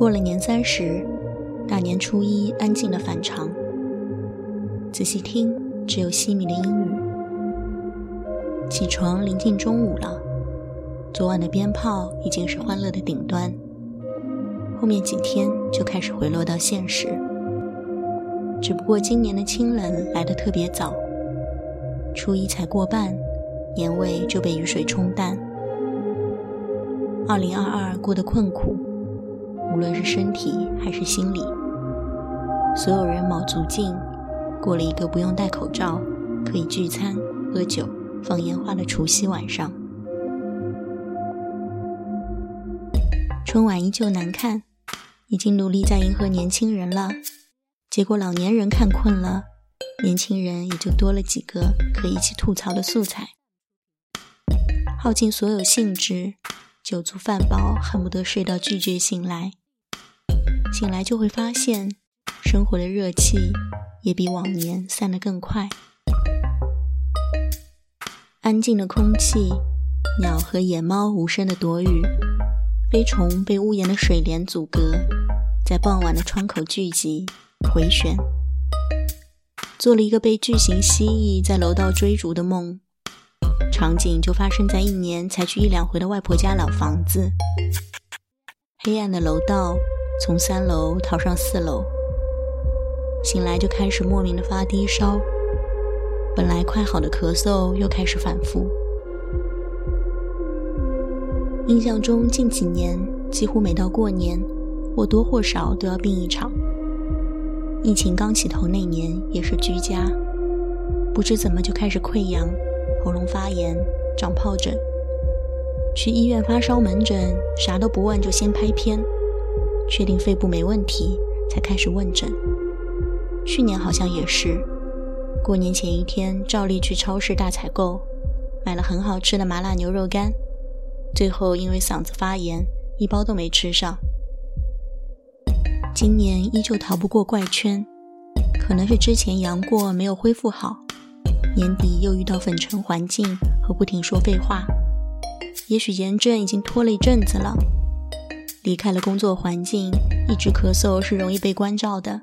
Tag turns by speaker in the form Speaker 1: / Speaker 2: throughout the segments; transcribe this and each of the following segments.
Speaker 1: 过了年三十，大年初一安静的反常。仔细听，只有细密的阴雨。起床临近中午了，昨晚的鞭炮已经是欢乐的顶端。后面几天就开始回落到现实。只不过今年的清冷来得特别早，初一才过半，年味就被雨水冲淡。二零二二过得困苦，无论是身体还是心理，所有人卯足劲，过了一个不用戴口罩、可以聚餐、喝酒、放烟花的除夕晚上。春晚依旧难看。已经努力在迎合年轻人了，结果老年人看困了，年轻人也就多了几个可以一起吐槽的素材，耗尽所有兴致，酒足饭饱，恨不得睡到拒绝醒来。醒来就会发现，生活的热气也比往年散得更快。安静的空气，鸟和野猫无声的躲雨，飞虫被屋檐的水帘阻隔。在傍晚的窗口聚集回旋，做了一个被巨型蜥蜴在楼道追逐的梦，场景就发生在一年才去一两回的外婆家老房子。黑暗的楼道，从三楼逃上四楼，醒来就开始莫名的发低烧，本来快好的咳嗽又开始反复。印象中近几年几乎每到过年。或多或少都要病一场。疫情刚起头那年也是居家，不知怎么就开始溃疡、喉咙发炎、长疱疹。去医院发烧门诊，啥都不问就先拍片，确定肺部没问题才开始问诊。去年好像也是，过年前一天照例去超市大采购，买了很好吃的麻辣牛肉干，最后因为嗓子发炎，一包都没吃上。今年依旧逃不过怪圈，可能是之前阳过没有恢复好，年底又遇到粉尘环境和不停说废话，也许炎症已经拖了一阵子了。离开了工作环境，一直咳嗽是容易被关照的，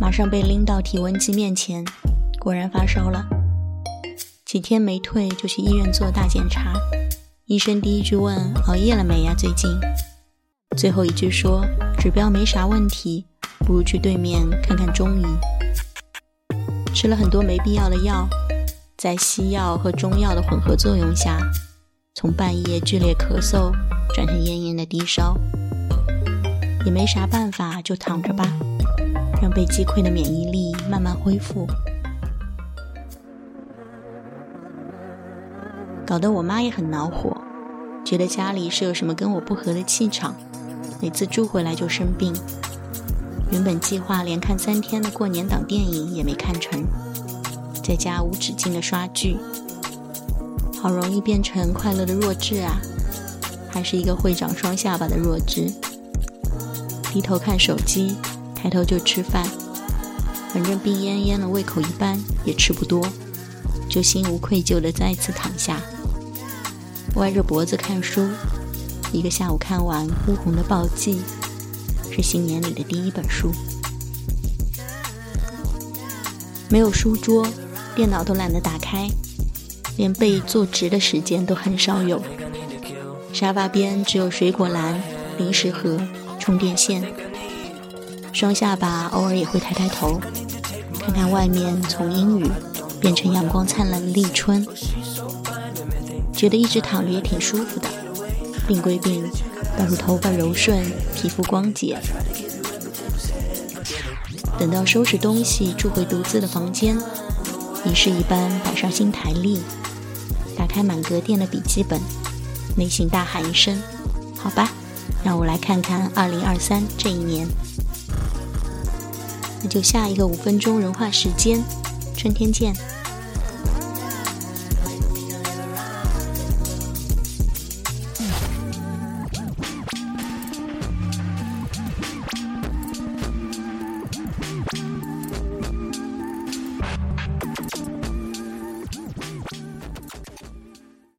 Speaker 1: 马上被拎到体温计面前，果然发烧了。几天没退就去医院做大检查，医生第一句问熬夜了没呀？最近。最后一句说：“指标没啥问题，不如去对面看看中医。”吃了很多没必要的药，在西药和中药的混合作用下，从半夜剧烈咳嗽转成炎炎的低烧，也没啥办法，就躺着吧，让被击溃的免疫力慢慢恢复。搞得我妈也很恼火，觉得家里是有什么跟我不合的气场。每次住回来就生病，原本计划连看三天的过年档电影也没看成，在家无止境的刷剧，好容易变成快乐的弱智啊！还是一个会长双下巴的弱智，低头看手机，抬头就吃饭，反正病恹恹的胃口一般，也吃不多，就心无愧疚的再次躺下，歪着脖子看书。一个下午看完《乌红的暴记》，是新年里的第一本书。没有书桌，电脑都懒得打开，连背坐直的时间都很少有。沙发边只有水果篮、零食盒、充电线。双下巴偶尔也会抬抬头，看看外面从阴雨变成阳光灿烂的立春，觉得一直躺着也挺舒服的。病归病，倒是头发柔顺，皮肤光洁。等到收拾东西，住回独自的房间，仪式一般摆上新台历，打开满格电的笔记本，内心大喊一声：“好吧，让我来看看2023这一年。”那就下一个五分钟融化时间，春天见。